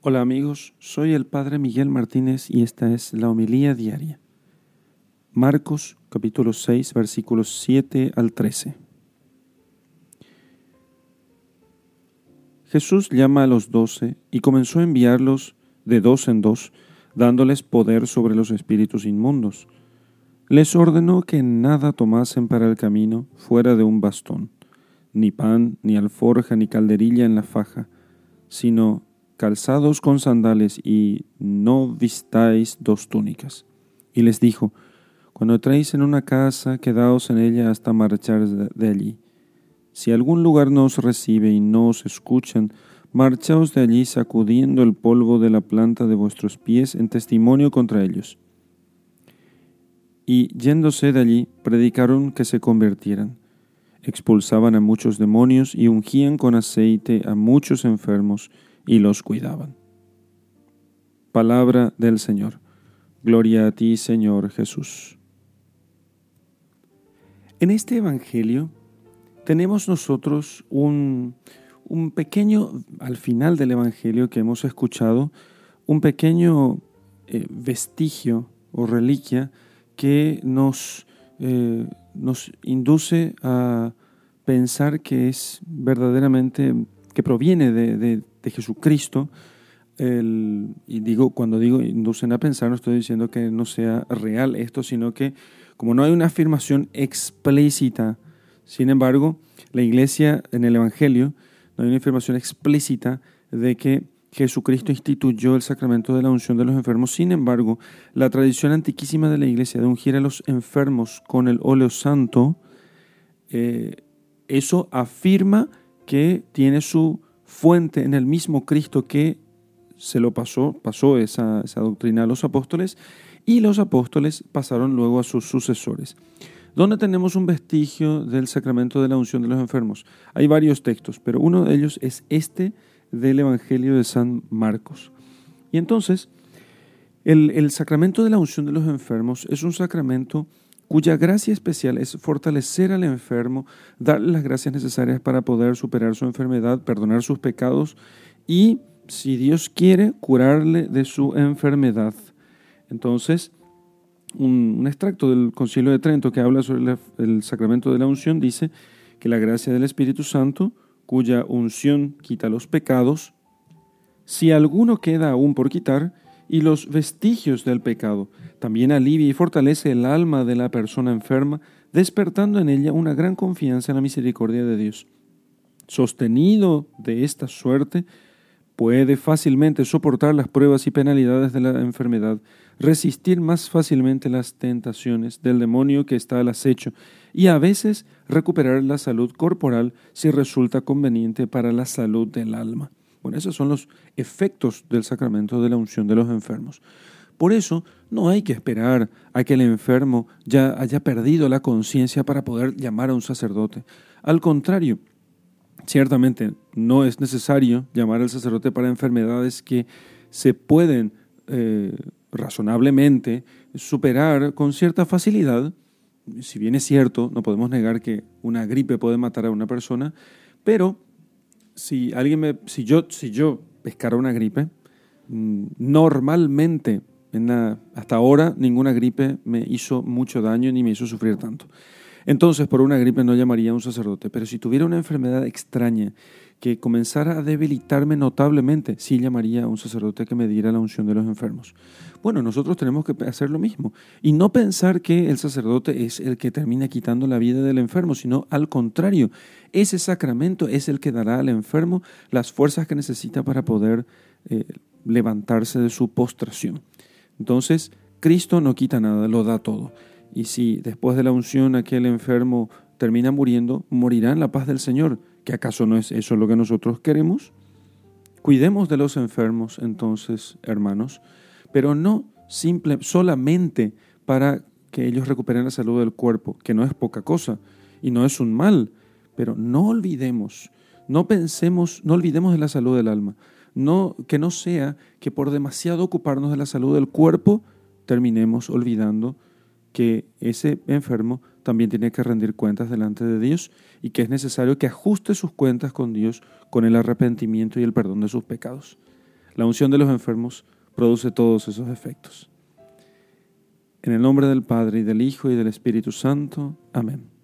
Hola amigos, soy el Padre Miguel Martínez y esta es la homilía diaria. Marcos capítulo 6 versículos 7 al 13. Jesús llama a los doce y comenzó a enviarlos de dos en dos, dándoles poder sobre los espíritus inmundos. Les ordenó que nada tomasen para el camino fuera de un bastón, ni pan, ni alforja, ni calderilla en la faja, sino calzados con sandales y no vistáis dos túnicas. Y les dijo, Cuando traéis en una casa, quedaos en ella hasta marchar de allí. Si algún lugar no os recibe y no os escuchan, marchaos de allí sacudiendo el polvo de la planta de vuestros pies en testimonio contra ellos. Y yéndose de allí, predicaron que se convirtieran. Expulsaban a muchos demonios y ungían con aceite a muchos enfermos y los cuidaban. Palabra del Señor. Gloria a ti, Señor Jesús. En este Evangelio tenemos nosotros un, un pequeño, al final del Evangelio que hemos escuchado, un pequeño eh, vestigio o reliquia que nos, eh, nos induce a pensar que es verdaderamente, que proviene de, de Jesucristo, y digo, cuando digo inducen a pensar, no estoy diciendo que no sea real esto, sino que como no hay una afirmación explícita, sin embargo, la iglesia en el Evangelio, no hay una afirmación explícita de que Jesucristo instituyó el sacramento de la unción de los enfermos. Sin embargo, la tradición antiquísima de la iglesia de ungir a los enfermos con el óleo santo, eh, eso afirma que tiene su fuente en el mismo Cristo que se lo pasó, pasó esa, doctrina a los apóstoles y los apóstoles pasaron luego a sus sucesores. ¿Dónde tenemos un vestigio del sacramento de la unción de los enfermos? Hay varios textos, pero uno de ellos es este del Evangelio de San Marcos. Y entonces, el, el sacramento de la unción de los enfermos es un sacramento cuya gracia especial es fortalecer al enfermo, darle las gracias necesarias para poder superar su enfermedad, perdonar sus pecados y, si Dios quiere, curarle de su enfermedad. Entonces, un, extracto del Concilio de Trento que habla sobre el sacramento de la unción dice que la gracia del Espíritu Santo, cuya unción quita los pecados, si alguno queda aún por quitar, y los vestigios del pecado. También alivia y fortalece el alma de la persona enferma, despertando en ella una gran confianza en la misericordia de Dios. Sostenido de esta suerte, puede fácilmente soportar las pruebas y penalidades de la enfermedad, resistir más fácilmente las tentaciones del demonio que está al acecho y a veces recuperar la salud corporal si resulta conveniente para la salud del alma. Esos son los efectos del sacramento de la unción de los enfermos. Por eso no hay que esperar a que el enfermo ya haya perdido la conciencia para poder llamar a un sacerdote. Al contrario, ciertamente no es necesario llamar al sacerdote para enfermedades que se pueden eh, razonablemente superar con cierta facilidad. Si bien es cierto, no podemos negar que una gripe puede matar a una persona, pero si alguien me, si yo, si yo pescara una gripe, mm, normalmente, en hasta ahora, ninguna gripe me hizo mucho daño ni me hizo sufrir tanto. Entonces, por una gripe no llamaría a un sacerdote, pero si tuviera una enfermedad extraña que comenzara a debilitarme notablemente, sí llamaría a un sacerdote que me diera la unción de los enfermos. Bueno, nosotros tenemos que hacer lo mismo y no pensar que el sacerdote es el que termina quitando la vida del enfermo, sino al contrario, ese sacramento es el que dará al enfermo las fuerzas que necesita para poder eh, levantarse de su postración. Entonces, Cristo no quita nada, lo da todo. Y si después de la unción aquel enfermo termina muriendo, morirá en la paz del Señor. ¿Que acaso no es eso lo que nosotros queremos? Cuidemos de los enfermos entonces, hermanos, pero no simple, solamente para que ellos recuperen la salud del cuerpo, que no es poca cosa y no es un mal, pero no olvidemos, no pensemos, no olvidemos de la salud del alma, no que no sea que por demasiado ocuparnos de la salud del cuerpo terminemos olvidando que ese enfermo también tiene que rendir cuentas delante de Dios y que es necesario que ajuste sus cuentas con Dios con el arrepentimiento y el perdón de sus pecados. La unción de los enfermos produce todos esos efectos. En el nombre del Padre, y del Hijo, y del Espíritu Santo. Amén.